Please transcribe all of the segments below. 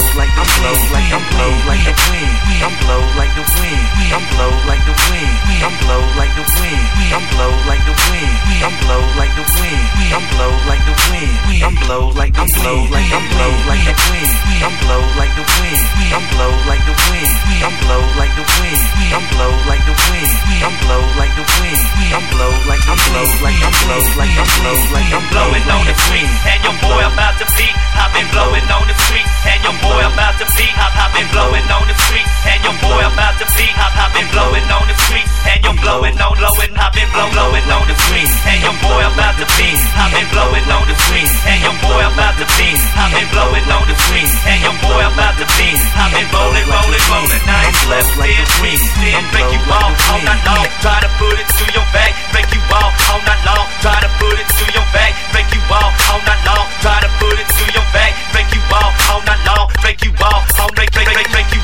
blow like I'm blow like I'm blow like the wind. I'm blow like the wind. I'm blow like the wind. I'm blow like the wind. I'm blow like the wind. I'm blow like the wind. I'm blow like the wind. I'm blow like I'm blow like I'm blow like the wind. I'm blow like the wind. I'm blow like the wind. I'm blow like the wind. I'm blow like the wind. I'm blow like the wind. I'm blow like I'm blow like I'm blow like I'm blow like I'm blowing on the streets, and your boy about to peak. I've been blowing on the streets, and your boy about to peak. I've, I've been blowing on the streets, and your boy about to peak. I've, I've been blowing on the streets, and you're blowing on blowing. I've been blow blowing on the streets, and your boy about to peak. I've been blowing on the streets, and your boy about to peak. I've been blowing on the streets, and your boy about to peak. I've been rolling, rolling, rolling. Nice left, still dream, then break you off all night long. Try to put it to your back, break you off all night long. Try to put it to your back, break you off all night long. Break you off, all break, break, break, break you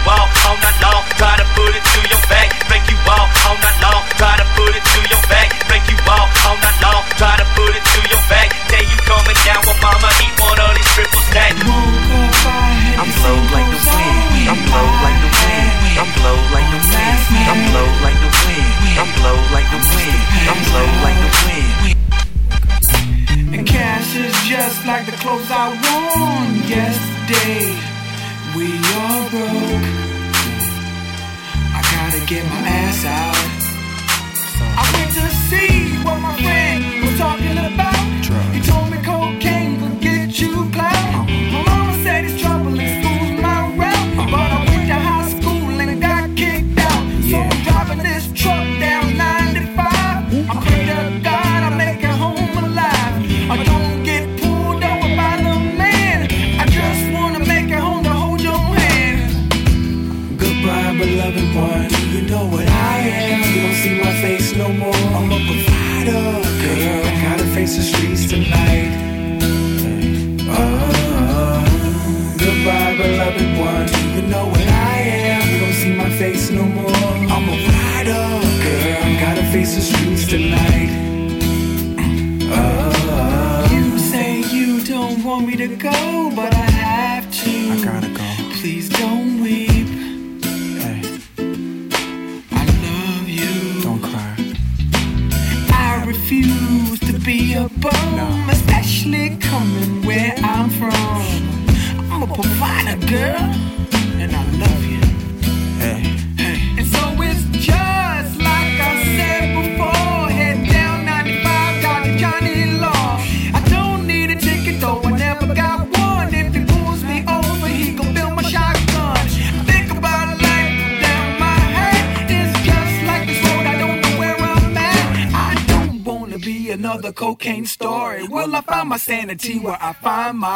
sanity where I find my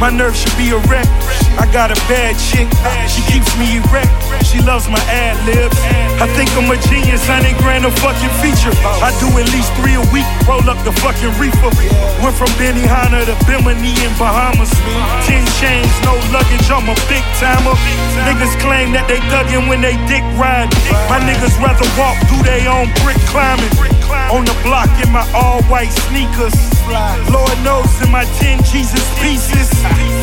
My nerves should be a wreck. I got a bad chick, she keeps me erect. She loves my ad libs. I think I'm a genius, 100 grand a fucking feature. I do at least three a week, roll up the fucking reefer. Went from Benihana to Bimini in Bahamas. Ten chains, no luggage, I'm a big timer. Niggas claim that they thuggin' when they dick ride. My niggas rather walk through they own brick climbing. On the block in my all white sneakers. Lord knows in my 10 Jesus pieces.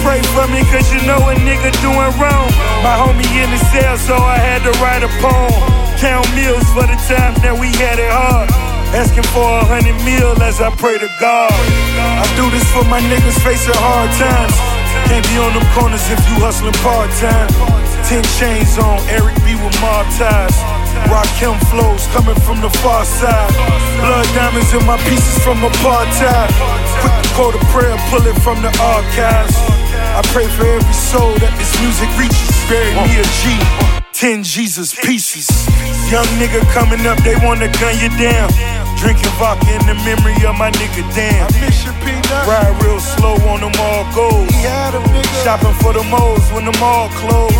Pray for me cause you know a nigga doing wrong. My homie in the cell, so I had to write a poem. Count meals for the time that we had it hard. Asking for a hundred mil as I pray to God. I do this for my niggas facing hard times. Can't be on them corners if you hustling part time. Ten chains on, Eric B with mob ties. Rakim flows coming from the far side. Blood diamonds in my pieces from apartheid. Quick to quote a prayer, pull it from the archives. I pray for every soul that this music reaches. Bury me a G. Ten Jesus pieces. Young nigga coming up, they wanna gun you down. Drinking vodka in the memory of my nigga damn. I miss your peanut. Ride real slow on them all goals. He had a nigga. Shopping for the malls when the mall closed.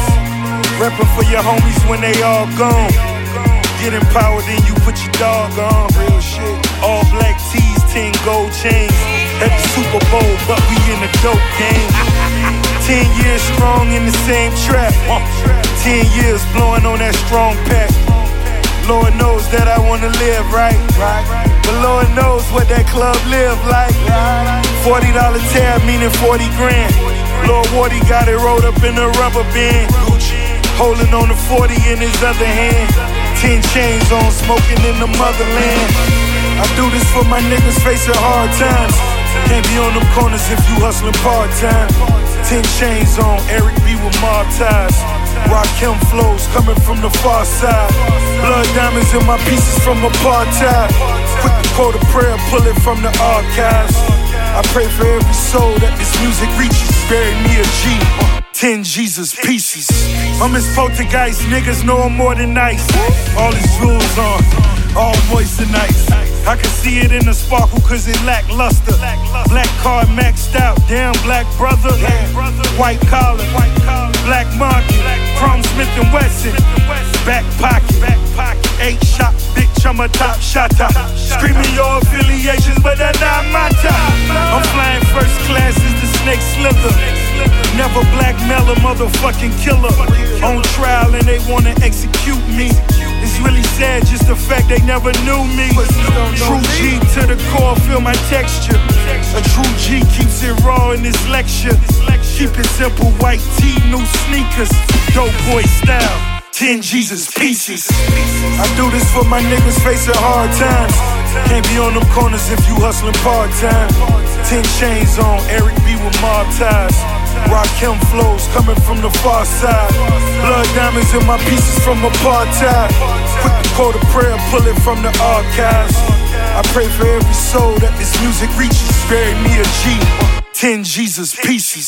Repping for your homies when they all gone. Get empowered, then you put your dog on. Real shit. All black tees, 10 gold chains. At the Super Bowl, but we in the dope game. 10 years strong in the same trap. 10 years blowing on that strong pack. Lord knows that I wanna live right. But Lord knows what that club live like. $40 tab meaning 40 grand. Lord Wardy got it rolled up in a rubber band. Holding on the 40 in his other hand. 10 chains on, smoking in the motherland. I do this for my niggas facing hard times. Can't be on them corners if you hustling part time. 10 chains on, Eric B with mob ties. Rakim flows coming from the far side. Blood diamonds in my pieces from apartheid. Quick to quote a prayer, pull it from the archives. I pray for every soul that this music reaches. Bury me a G. Ten Jesus pieces. I'm his poltergeist, niggas know I'm more than nice. All his jewels on, all moist and nice. I can see it in the sparkle cause it lack luster. Black card maxed out, damn black brother. White collar, black market, Chrome Smith and Wesson. Back pocket, eight shot bitch, I'm a top shotter. Screaming your affiliations, but that's not my top. I'm flying first class as the snake slither. Never blackmail a motherfucking killer. On trial and they wanna execute me. It's really sad, just the fact they never knew me. True G to the core, feel my texture. A true G keeps it raw in this lecture. Keep it simple, white tee, new sneakers. Dope boy style. 10 Jesus pieces. I do this for my niggas facing hard times. Can't be on them corners if you hustling part time. 10 chains on, Eric B with mob ties. Rakim flows coming from the far side. Blood diamonds in my pieces from apartheid. Quick to quote a prayer, pull it from the archives. I pray for every soul that this music reaches. Bury me a G. 10 Jesus pieces.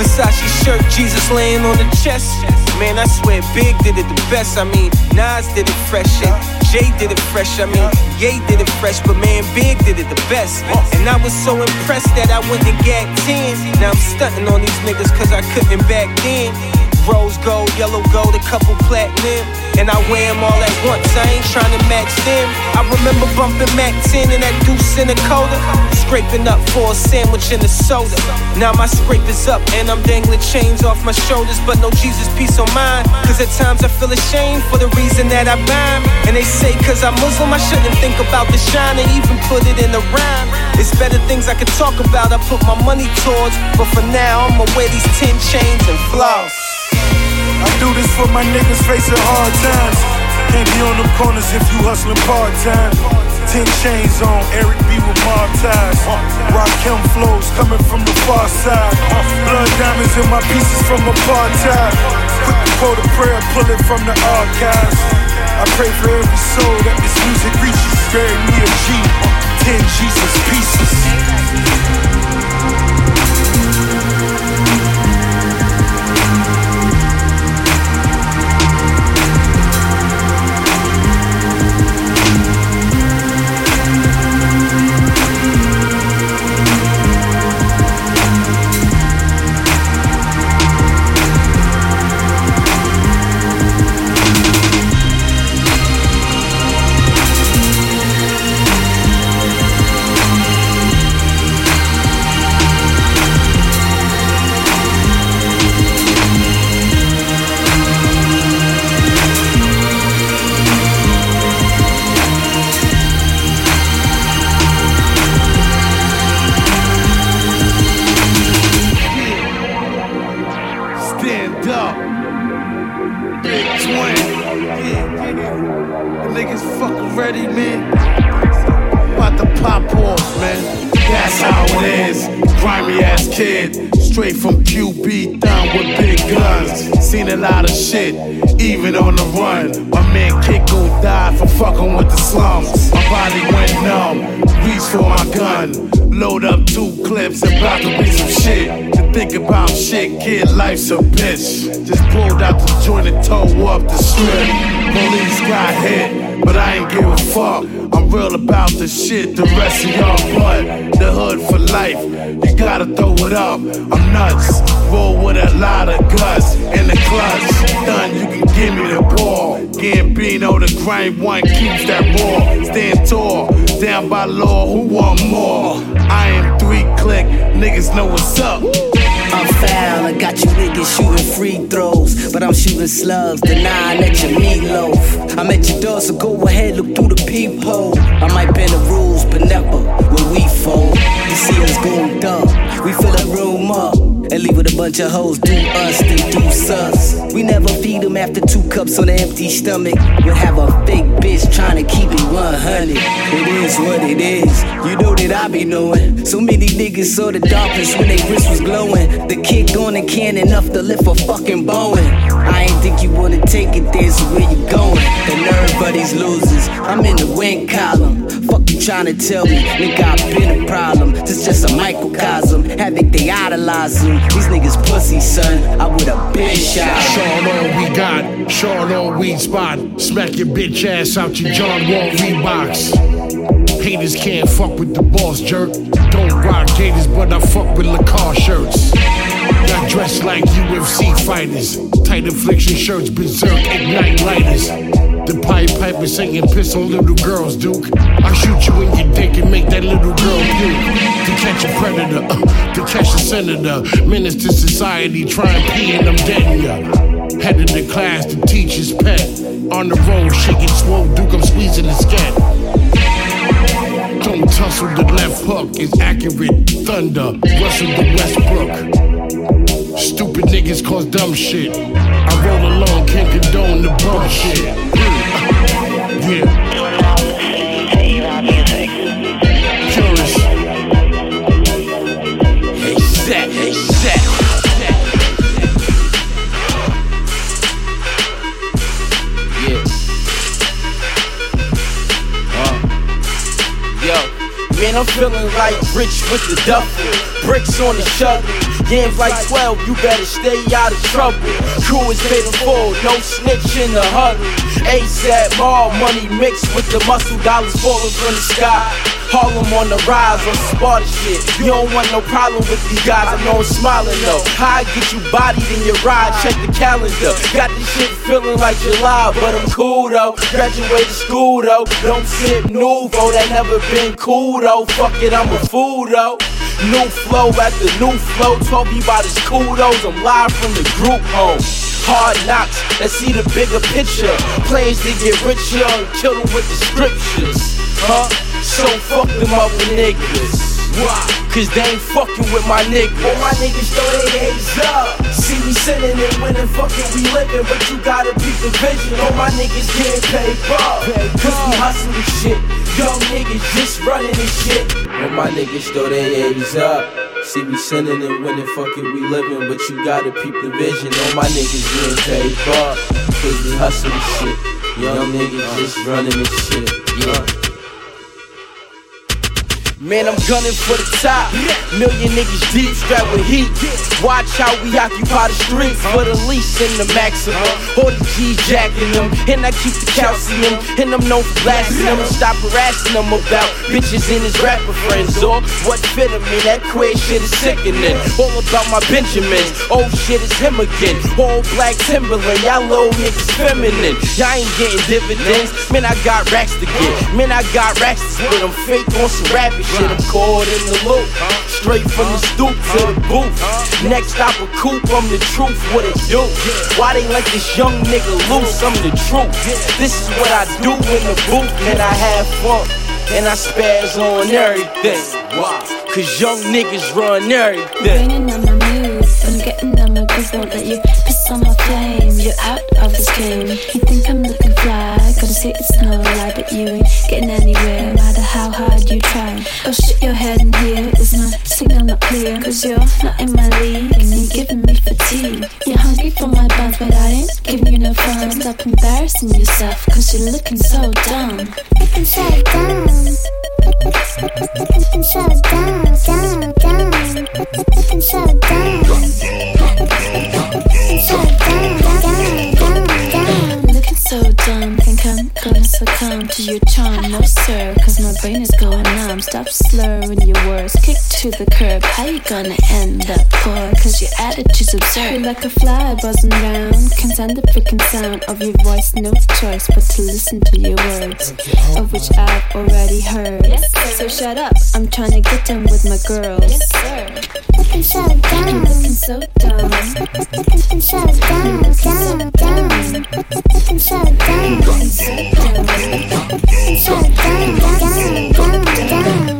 Versace shirt, Jesus laying on the chest. Man, I swear Big did it the best. I mean, Nas did it fresh. And Jay did it fresh. I mean, Ye did it fresh. But man, Big did it the best. And I was so impressed that I went and gagged 10. Now I'm stunting on these niggas cause I couldn't back then. Rose gold, yellow gold, a couple platinum. And I wear them all at once, I ain't trying to match them. I remember bumping Mac 10 and that deuce in a coda. Scraping up for a sandwich and a soda. Now my scrape is up and I'm dangling chains off my shoulders. But no Jesus piece on mine. Cause at times I feel ashamed for the reason that I rhyme. And they say cause I'm Muslim, I shouldn't think about the shine and even put it in a rhyme. It's better things I could talk about, I put my money towards. But for now, I'ma wear these 10 chains and floss. Do this for my niggas facing hard times. Can't be on them corners if you hustling part time. Ten chains on, Eric B with mob ties. Rock him flows coming from the far side. Blood diamonds in my pieces from apartheid. Quick to quote a prayer, pull it from the archives. I pray for every soul that this music reaches. Bury me a G. Ten Jesus pieces. Shit, even on the run. My man Kiko died for fucking with the slums. My body went numb. Reach for my gun. Load up two clips and about to be some shit. To think about shit, kid, life's a bitch. Just pulled out the joint and towed up the strip. Police got hit, but I ain't give a fuck. Real about the shit, the rest of y'all but the hood for life. You gotta throw it up. I'm nuts. Roll with a lot of guts in the clutch. Done, you can give me the ball. Gambino, the grind one keeps that raw. Stand tall, down by law. Who want more? I am three click, niggas know what's up. Foul, I got you niggas shooting free throws. But I'm shooting slugs, the nine at your meatloaf. I'm at your door, so go ahead, look through the peephole. I might bend the rules, but never will we fold. You see us going dumb, we fill the room up. And leave with a bunch of hoes, do us, then do sus. We never feed them after two cups on an empty stomach. We'll have a fake bitch trying to keep it 100. It is what it is, you know that I be knowing. So many niggas saw the darkness when they wrist was glowing. The kid going and can enough to lift a fucking Boeing. I ain't think you wanna take it there, so where you going? Of these losers, I'm in the win column. Fuck you trying to tell me, nigga, I've been a problem. This just a microcosm. Havoc, they idolize him. These niggas pussy, son. I would've been shot. Sean all we got, Sean all weed spot. Smack your bitch ass out your John Wall Reeboks. Haters can't fuck with the boss jerk. Don't rock gators, but I fuck with Lacoste shirts. Got dressed like UFC fighters. Tight affliction shirts, berserk, ignite lighters. The Pied Piper singing piss on little girls, Duke. I shoot you in your dick and make that little girl puke. To catch a predator, uh, to catch a senator. Menace to society, try and pee and I'm dead ya. Head of the class, the teacher's pet. On the road, shaking swole, Duke, I'm squeezing the scat. Don't tussle the left hook is accurate. Thunder, Russell the Westbrook. Stupid niggas cause dumb shit. I roll alone, can't condone the hey, set. Yeah. Uh. Man, I'm feeling like rich with the duffel. Bricks on the shuttle. Games like 12, you better stay out of trouble. Crew is in full, no snitch in the huddle. ASAP, more money mixed with the muscle dollars falling from the sky. Harlem on the rise on Sparta shit. You don't want no problem with these guys, I know I'm smiling though. How I get you bodied in your ride, check the calendar. Got this shit feeling like July, but I'm cool though. Graduated school though. Don't sip Nuvo, that never been cool though. Fuck it, I'm a fool though. New flow after new flow, talking about his kudos. I'm live from the group home. Hard knocks, let's see the bigger picture. Plans to get richer and kill them with the scriptures. Huh? So fuck them other niggas. Why? Cause they ain't fucking with my niggas. All my niggas throw their hands up. See me sinning and winning, fucking we living, but you gotta beat the vision. All my niggas getting paid up. Cause we hustling shit. Young niggas just running this shit. All my niggas throw their hands up. See me sinning and winning, fucking we living, but you gotta peep the vision. All my niggas getting paid up. Cause we hustling shit. Young niggas just running this shit. Yeah. Man, I'm gunning for the top. Million niggas deep, strapped with heat. Watch how we occupy the streets for the least and the maximum. All the G's jacking them, and I keep the calcium. And I'm known for blasting them. Stop harassing them about bitches and his rapper friends. Or what fit him in that queer shit is sickening. All about my Benjamins. Oh shit, it's him again. All black Timberland, y'all little niggas feminine. Y'all ain't getting dividends. Man, I got racks to get. Man, I got racks to spit. I'm fake on some rapping shit. I'm caught in the loop. Straight from the stoop to the booth. Next stop a coupe, I'm the truth. What it do? Why they like this young nigga loose? I'm the truth. This is what I do in the booth. And I have fun. And I spaz on everything. Why? Cause young niggas run everything. Getting on my goods, don't let you piss on my flame. You're out of this game. You think I'm looking fly? Gotta say it's no lie, but you ain't getting anywhere. No matter how hard you try. Oh shit, your head in here. Is my signal not clear? Cause you're not in my league. And you're giving me fatigue. You're hungry for my buns, but I ain't giving you no fun. Stop embarrassing yourself, cause you're looking so dumb. Looking so dumb. Looking so dumb, dumb, dumb. Looking so dumb. To your charm. No, sir, cause my brain is going numb. Stop slurring your words, kick to the curb. How you gonna end up poor? Cause your attitude's absurd. You're like a fly buzzing round. Can't stand the freaking sound of your voice, no choice but to listen to your words, of which I've already heard. So shut up, I'm trying to get done with my girls. Yes, sir. Looking so dumb. Looking so dumb. Looking so dumb, dumb, dumb. Looking so dumb. Looking so dumb. Looking so dumb, dumb, dumb, dumb.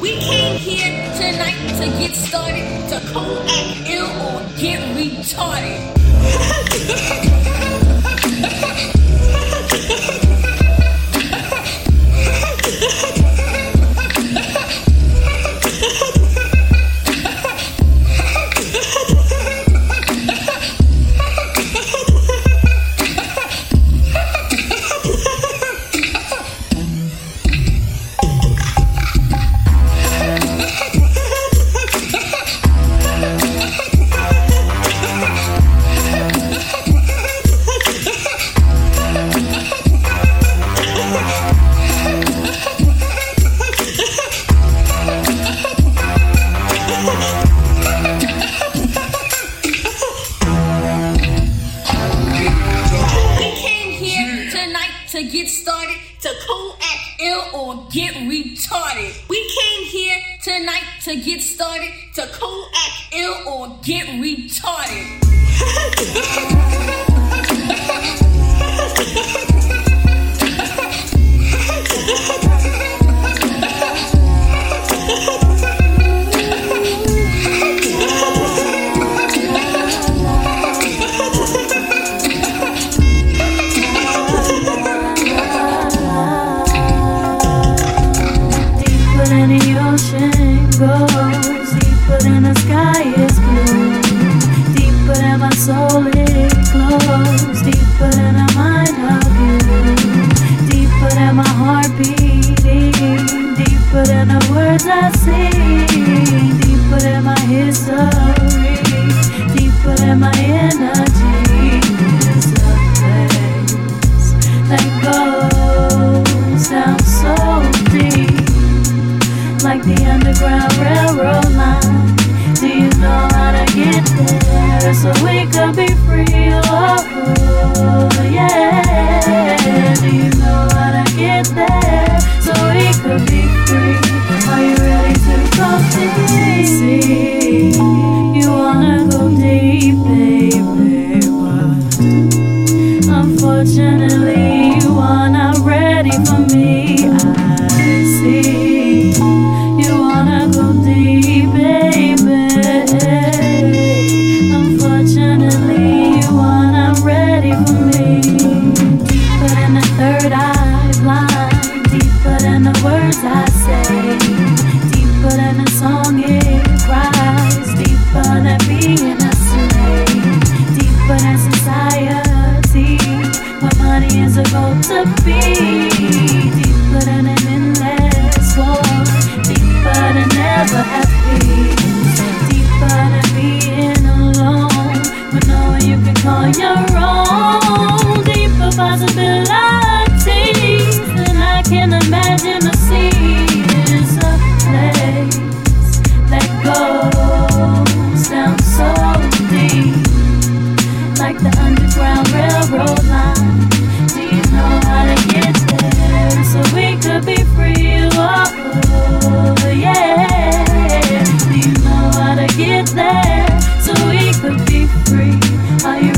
We came here tonight to get started, to co-act ill or get retarded. free? Are you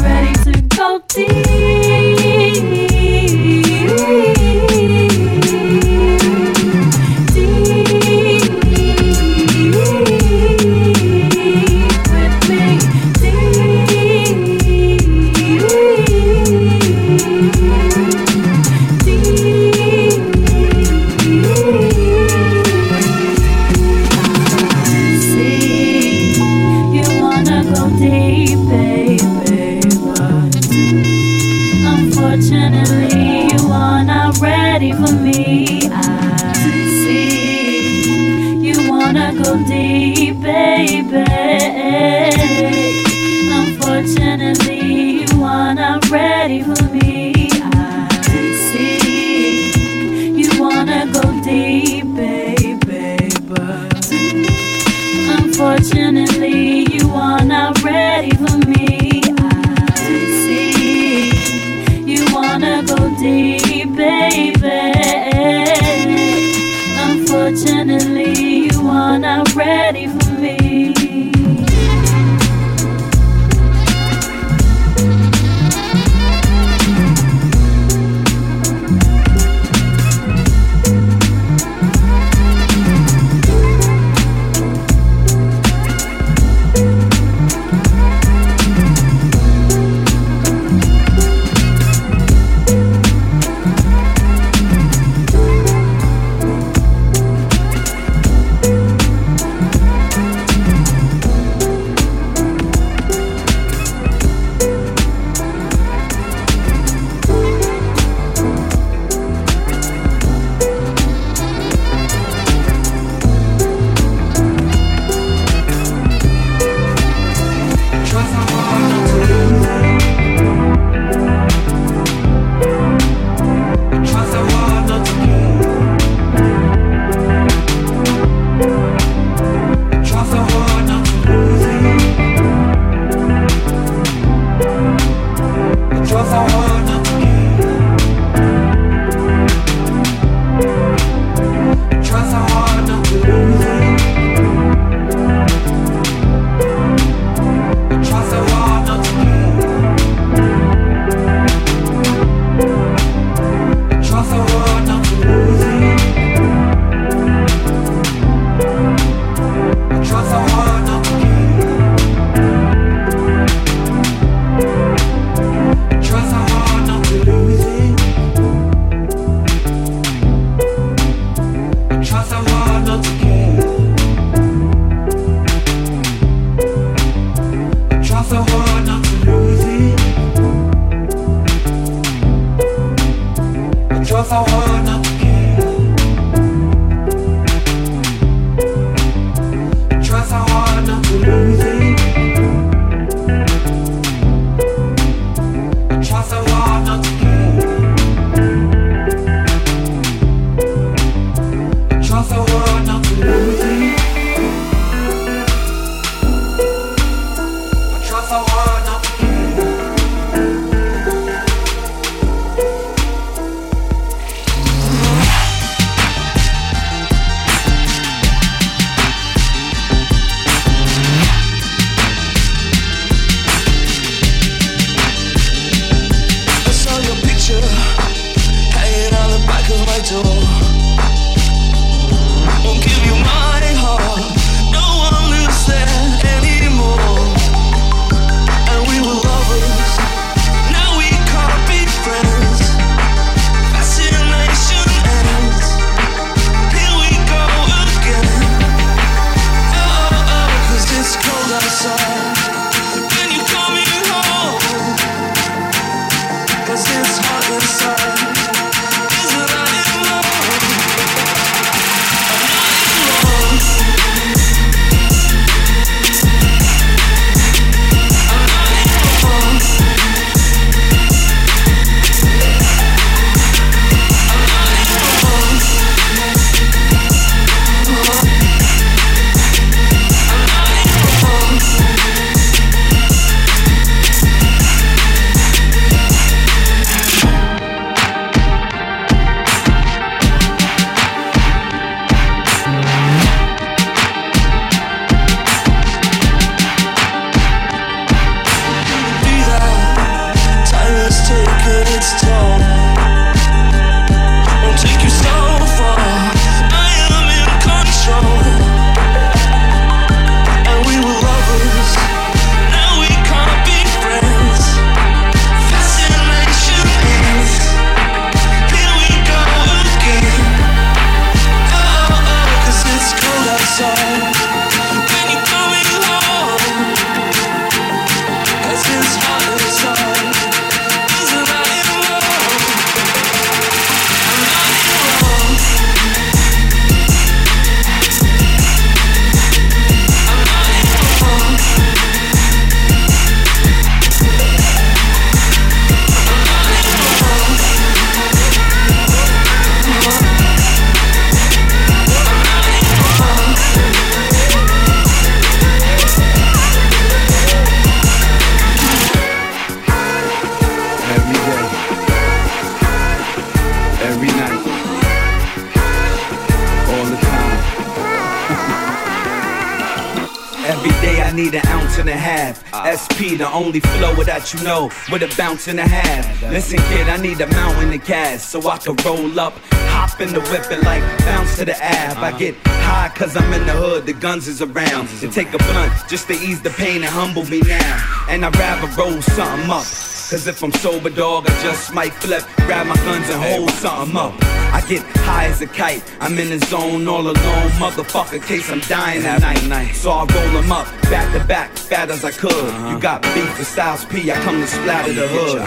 the only flow that you know, with a bounce and a half. Listen, kid, I need a mountain of cash so I can roll up, hop in the whip and like bounce to the ab. I get high cause I'm in the hood, the guns is around. To take a blunt just to ease the pain and humble me now. And I'd rather roll something up. Cause if I'm sober, dog, I just might flip, grab my guns and hold something up. I get high as a kite, I'm in the zone all alone, motherfucker, case I'm dying at night. So I roll them up, back to back, fat as I could. You got beef with Styles P, I come to splatter the hood.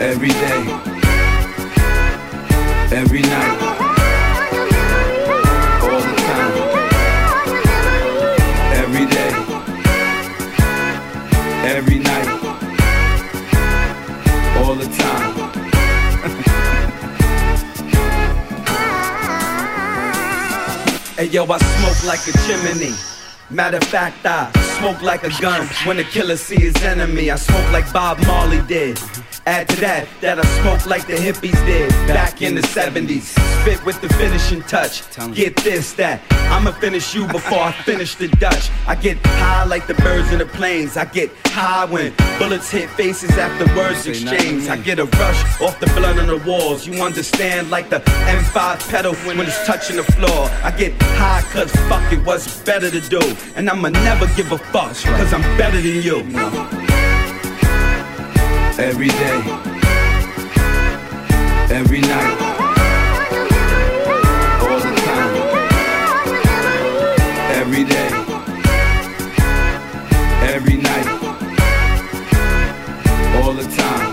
Every day, every night, Hey yo, I smoke like a chimney. Matter of fact, I smoke like a gun when the killer see his enemy. I smoke like Bob Marley did. Add to that, that I smoke like the hippies did back in the 70s. Spit with the finishing touch. Get this, that. I'ma finish you before I finish the Dutch. I get high like the birds in the planes. I get high when bullets hit faces after words exchange. I get a rush off the blood on the walls. You understand, like the M5 pedal when it's touching the floor. I get high cause fuck it, what's better to do? And I'ma never give a fuck cause I'm better than you. Every day, every night, all the time, every day, every night, all the time.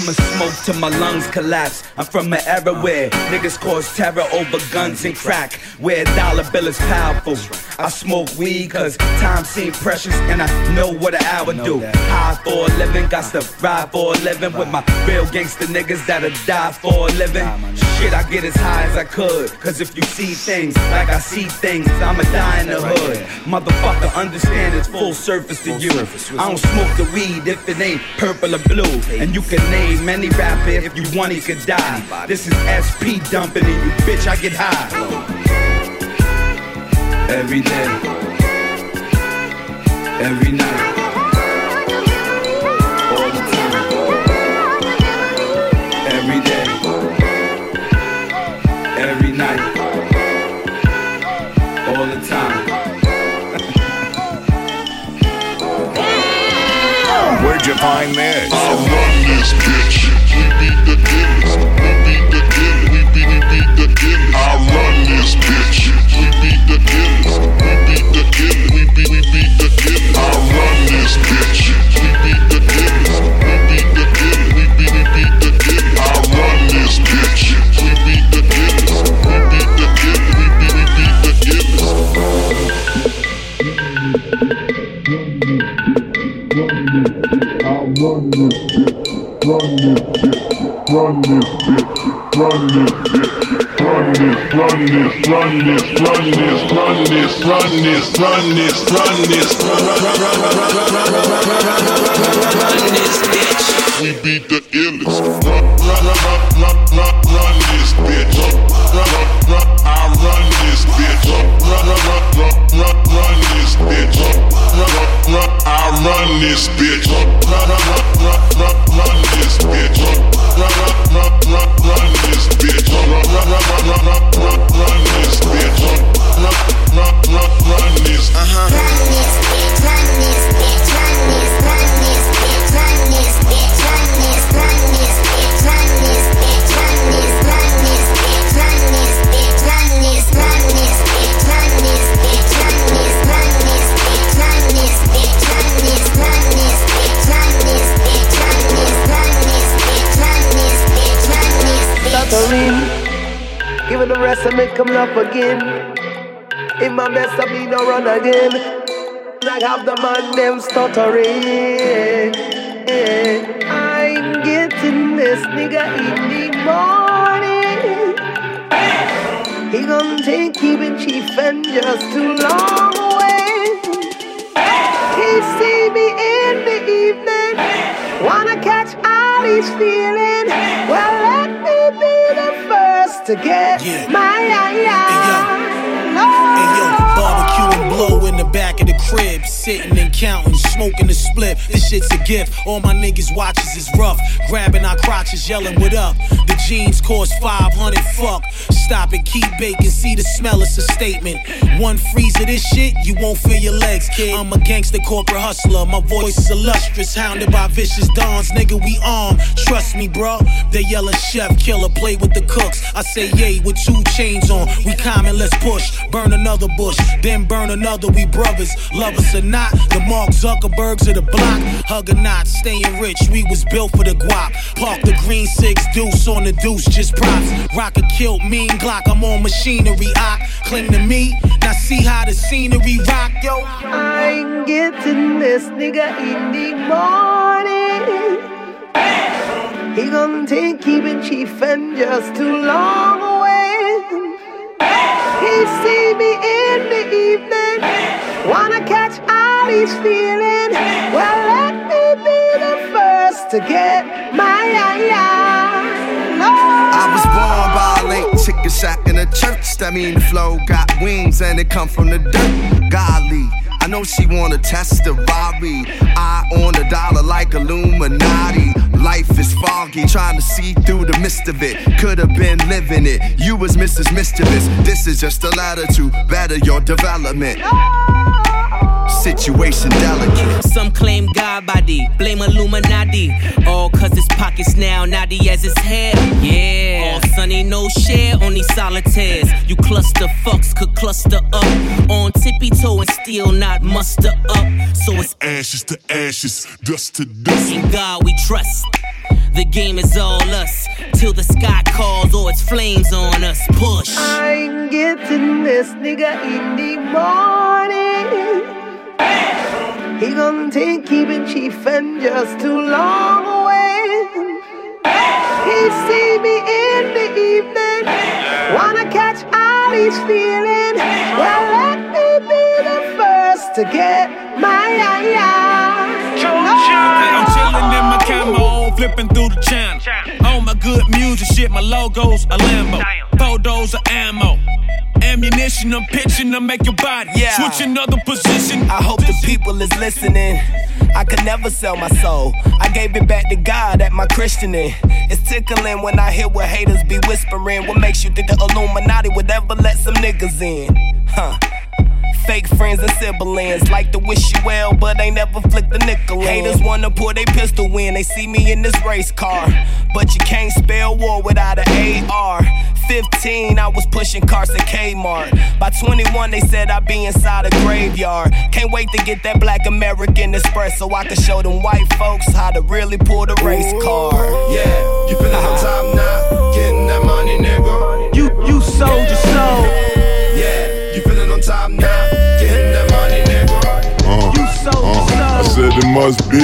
I'ma smoke till my lungs collapse. I'm from an era where niggas cause terror over guns and crack. Where dollar bill is powerful. I smoke weed cause time seems precious and I know what an hour do. High for a living, got to ride for a living with my real gangster niggas that'll die for a living. Shit, I get as high as I could. Cause if you see things like I see things, I'ma die in the hood. Motherfucker, understand it's full surface to you. I don't smoke the weed if it ain't purple or blue. And you can name any rapper if you want, he could die. This is SP dumping and you bitch, I get high. Every day, every night, all the time. Where'd you find this? I run this bitch. We beat the killers. We beat the killers. We beat, we beat the killers. I run this bitch. We beat the killers. We beat the killers. We beat, we beat the killers. I run this bitch. This bitch, run run run run run Run, run, run, run, run, run, run this bitch. Run, run, run, run this. Uh huh. Rest and make come up again. In my best, I be no run again. I have the man them stuttering. I'm getting this nigga in the morning. He gonna take keeping chief and just too long away. He see me in the evening, wanna catch all he's feeling. Well, let me be the first to get my oh. Barbecue and blow the back of the crib, sitting and counting, smoking the split. This shit's a gift. All my niggas watches is rough, grabbing our crotches, yelling what up. The jeans cost 500, fuck. Stop and keep baking, see the smell, it's a statement. One freeze of this shit, you won't feel your legs, kid. I'm a gangster corporate hustler, my voice is illustrious, hounded by vicious dons. Nigga, we armed, trust me, bro. They yelling chef, killer, play with the cooks. I say yay with two chains on. We common, let's push. Burn another bush, then burn another. We brothers, love us or not. The Mark Zuckerbergs of the block, hug or not, staying rich. We was built for the guap. Park the green six deuce on the deuce, just props. Rock a kilt, mean Glock. I'm on machinery. I cling to me. Now see how the scenery rock, yo. I ain't getting this nigga in the morning. He gonna take keeping chief and just too long away. He see me in the evening, wanna catch all he's feeling. Well, let me be the first to get my eye. I was born by a late chicken shack in a church. That mean the flow got wings and it come from the dirt. Golly. I know she wanna test the Rari. I on the dollar like Illuminati. Life foggy, trying to see through the mist of it. Could have been living it. You was Mrs. Mischievous. This is just a letter to better your development. Situation delicate. Some claim God body, blame Illuminati. All cause his pockets now naughty as his hair. Yeah. All sunny, no share on these solitaires. You cluster fucks could cluster up. On tippy toe and still not muster up. So it's ashes to ashes, dust to dust. In God we trust. The game is all us. Till the sky calls or it's flames on us. Push. I ain't getting this nigga in the morning. He gonna take keeping chief and just too long away. He see me in the evening, wanna catch all he's feeling. Well, let me be the first to get my I'm chilling in my camo, flipping through the channel. All my good music shit, my logos a Lambo. Photos of ammo. Ammunition, I'm pitching to make your body Yeah. switch another position. I hope the people is listening. I could never sell my soul. I gave it back to God at my christening. It's tickling when I hear what haters be whispering. What makes you think the Illuminati would ever let some niggas in? Huh. Fake friends and siblings like to wish you well, but they never flick the nickel. in. Haters wanna pull their pistol in, they see me in this race car. But you can't spell war without an AR. 15, I was pushing cars at Kmart. By 21, they said I'd be inside a graveyard. Can't wait to get that black American Express so I can show them white folks how to really pull the race car. Yeah, you feeling on top now? Said it must be,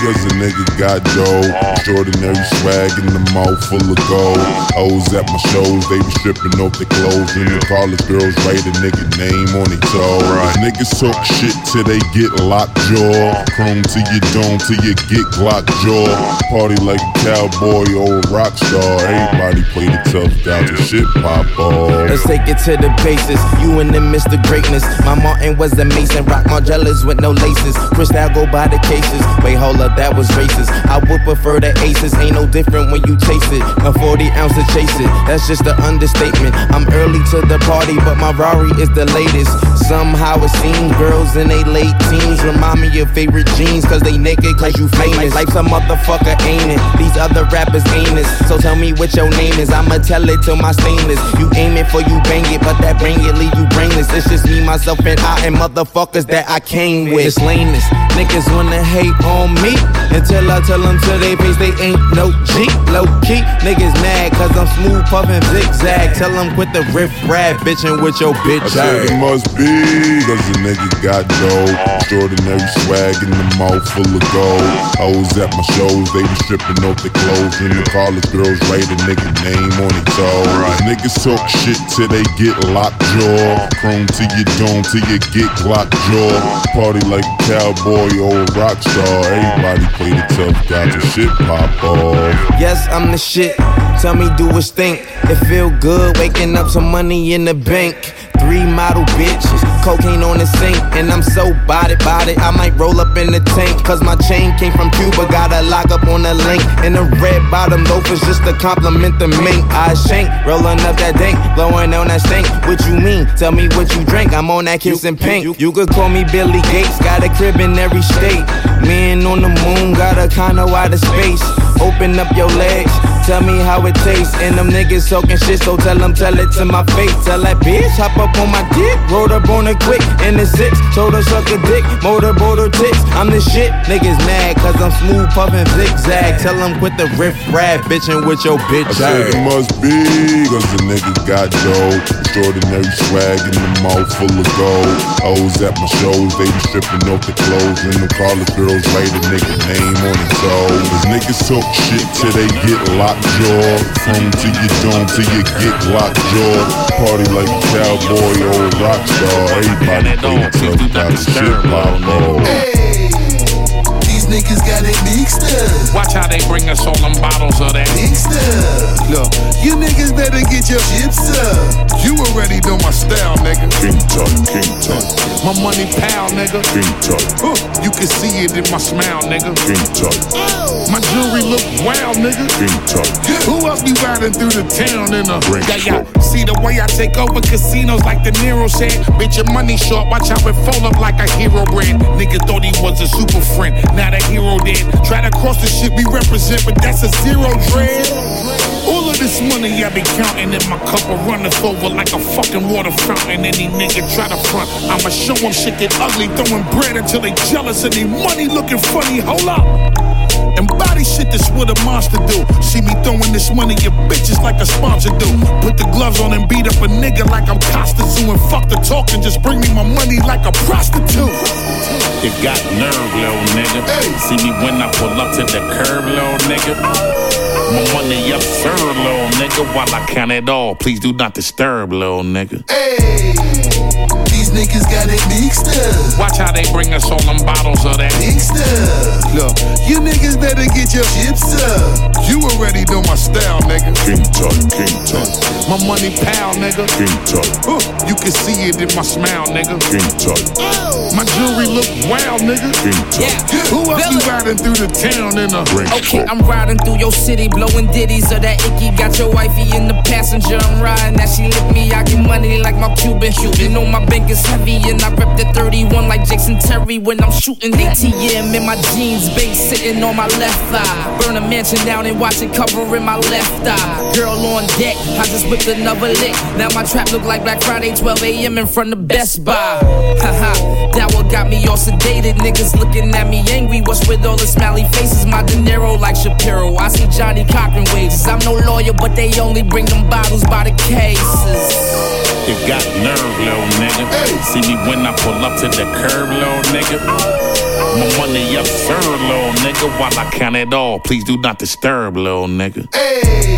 cause a nigga got dough. Extraordinary swag in the mouth full of gold. Hoes at my shows, they be stripping off their clothes. And the college girls write a nigga name on their toe. Niggas talk shit till they get locked jaw. Chrome to your dome till you get Glock jaw. Party like a cowboy or a rock star. Everybody play the tough guy till shit pop off. Let's take it to the basis. You and them Mr. Greatness. My Martin was a Mason. Rock Margielas with no laces. Cristal go by the cases. Wait, hold up, that was racist. I would prefer the aces. Ain't no different when you chase it. A 40 ounce to chase it. That's just an understatement. I'm early to the party, but my Rari is the latest. Somehow it seems girls in they late teens remind me of favorite jeans. Cause they naked, cause you famous. Life's a motherfucker, ain't it? These other rappers ain't it. So tell me what your name is. I'ma tell it to my stainless. You aim it for you bang it, but that bang it leave you brainless. It's just me, myself, and I, and motherfuckers that I came with. It's lameness. Niggas wanna hate on me until I tell them to they face they ain't no G. Low key, niggas mad cause I'm smooth puffin' zigzag. Tell them quit the riff rap bitchin' with your bitch I said it must be, cause a nigga got dough. Extraordinary swag in the mouth full of gold. Hoes at my shows, they be stripping off their clothes. And the college girls write a nigga name on their toe. Niggas talk shit till they get locked jaw. Chrome to your dome till you get Glock jaw. Party like a cowboy or old rock star. Everybody play the tough guy till shit pop off. Yes, I'm the shit. Tell me, do it stink? It feel good waking up some money in the bank. Three model bitches, cocaine on the sink, and I'm so body body. I might roll up in the tank, cause my chain came from Cuba. Got a lock up on the link, and the red bottom loafers just to compliment the mink. I shank, rolling up that dank, blowing on that stink. What you mean? Tell me what you drink. I'm on that kissing pink. You, could call me Billy Gates, got a crib in every state. Man on the moon, got a out of space. Open up your legs. Tell me how it tastes, and them niggas talking shit, so tell them, tell it to my face. Tell that bitch, hop up on my dick, rolled up on it quick, in the six, told her suck a dick, motorboat her tits. I'm the shit, niggas mad, cause I'm smooth puffin' zigzag. Tell them quit the riff rap, bitchin' with your bitch I said it must be, cause the nigga got dough. Extraordinary swag in the mouth full of gold. Hoes at my shows, they be stripping off the clothes. And the college girls write a nigga name on his toes. Cause niggas talk shit till they get locked jaw. From to your dome till you get locked jaw. Party like a cowboy, old rock star. Everybody play the tough guy, the shit pop off. These niggas got it mixed up. Watch how they bring us all them bottles of that. Mixed up. Look, you niggas better get your chips up. You already know my style, nigga. King Tut, King Tut, My money pal, nigga. King Tut, Huh, You can see it in my smile, nigga. King Tut, oh. My jewelry look wild, nigga. King Tut. Who else be riding through the town in a Great yeah, yeah. See the way I take over casinos like De Niro said. Bitch, your money short. Watch how it fold up like a hero brand. Nigga thought he was a super friend. Now the hero dead. Try to cross the shit we represent, but that's a zero dread. All of this money I be counting in my cup will runneth over like a fucking water fountain. Any nigga try to front, I'ma show 'em shit get ugly, throwing bread until they jealous and they money looking funny. Hold up. And shit, that's what a monster do. See me throwing this money at bitches like a sponsor do. Put the gloves on and beat up a nigga like I'm Costa Zoo. And fuck the talking, just bring me my money like a prostitute. You got nerve, little nigga. See me when I pull up to the curb, little nigga. My money up, sir, little nigga. While I count it all, please do not disturb, little nigga. Hey, these niggas got it mixed up. Watch how they bring us all them bottles of that. Mixed up. Look, you niggas better get your chips up. You already know my style, nigga. King Tut, King Tut, My money pal, nigga. King Tut, Huh, You can see it in my smile, nigga. King Tut, oh. My jewelry look wild, nigga. King Tut, Who else you riding through the town in a Great Okay, I'm riding through your city, blowing ditties of that icky. Got your wifey in the passenger, I'm riding that she lick me. I get money like my Cuban. You know my bank is heavy, and I rep the 31 like Jason Terry when I'm shooting ATM in my jeans, base sitting on my left thigh. Burn a mansion down and watch it covering my left eye. Girl on deck, I just whipped another lick. Now my trap look like Black Friday, 12 a.m. in front of Best Buy. Haha, that what got me all sedated. Niggas looking at me angry. What's with all the smiley faces? My De Niro like Shapiro. I see Johnnie Cochran wages. I'm no lawyer, but they only bring them bottles by the cases. You got nerve, little nigga. See me when I pull up to the curb, little nigga. My money up, sir, little nigga. While I count it all, please do not disturb, little nigga. Hey,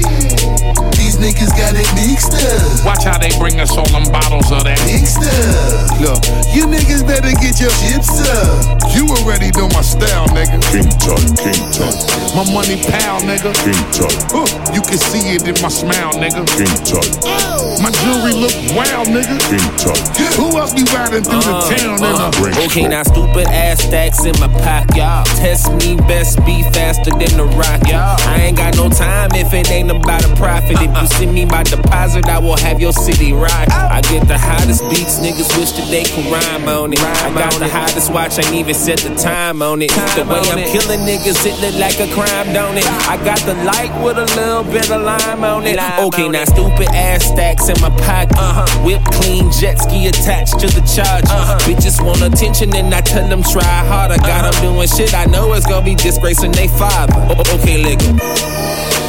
these niggas got it mixed up. Watch how they bring us all them bottles of that. Mixed up. Look, you niggas better get your chips up. You already know my style, nigga. King Tut, King Tut, My money pal, nigga. King Tut, Huh, You can see it in my smile, nigga. King Tut, oh. My jewelry look wild, nigga. King Tut, Who else be riding through the uh, town in a Great Okay, now stupid ass stacks in my pocket. y'all. Test me, best be faster than the rocket. I ain't got no time if it ain't about a profit. If you send me my deposit, I will have your city rock. I get the hottest beats, niggas wish that they could rhyme on it. I got the hottest watch, I ain't even set the time on it. The way I'm killing niggas, it look like a crime, don't it? I got the light with a little bit of lime on it. Okay, now stupid ass stacks in my pocket. Whip clean, jet ski attached to the charge. Bitches want attention and I tell them try harder. Got them doing shit I know it's gonna be disgracing they father. O- Okay, look.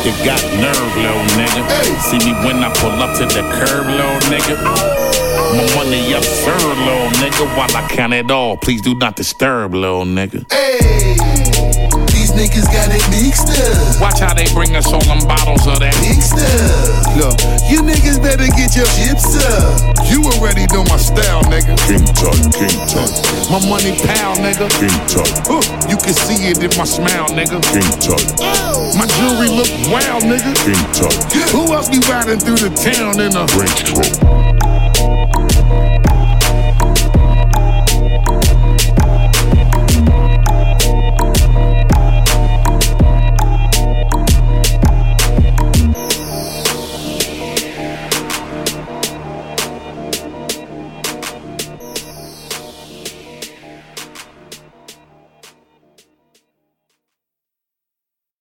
You got nerve, little nigga. See me when I pull up to the curb, little nigga. My money up, sir, little nigga. While I count it all, please do not disturb, little nigga. Hey, these niggas got it mixed up. Watch how they bring us all them bottles of that. Mixed up. Look, you niggas better get your chips up. You already know my style, nigga. King Tut, King Tut, My money pal, nigga. King Tut, Huh, You can see it in my smile, nigga. King Tut, My jewelry look wild, nigga. King Tut, Who else be riding through the town in a Range Rover,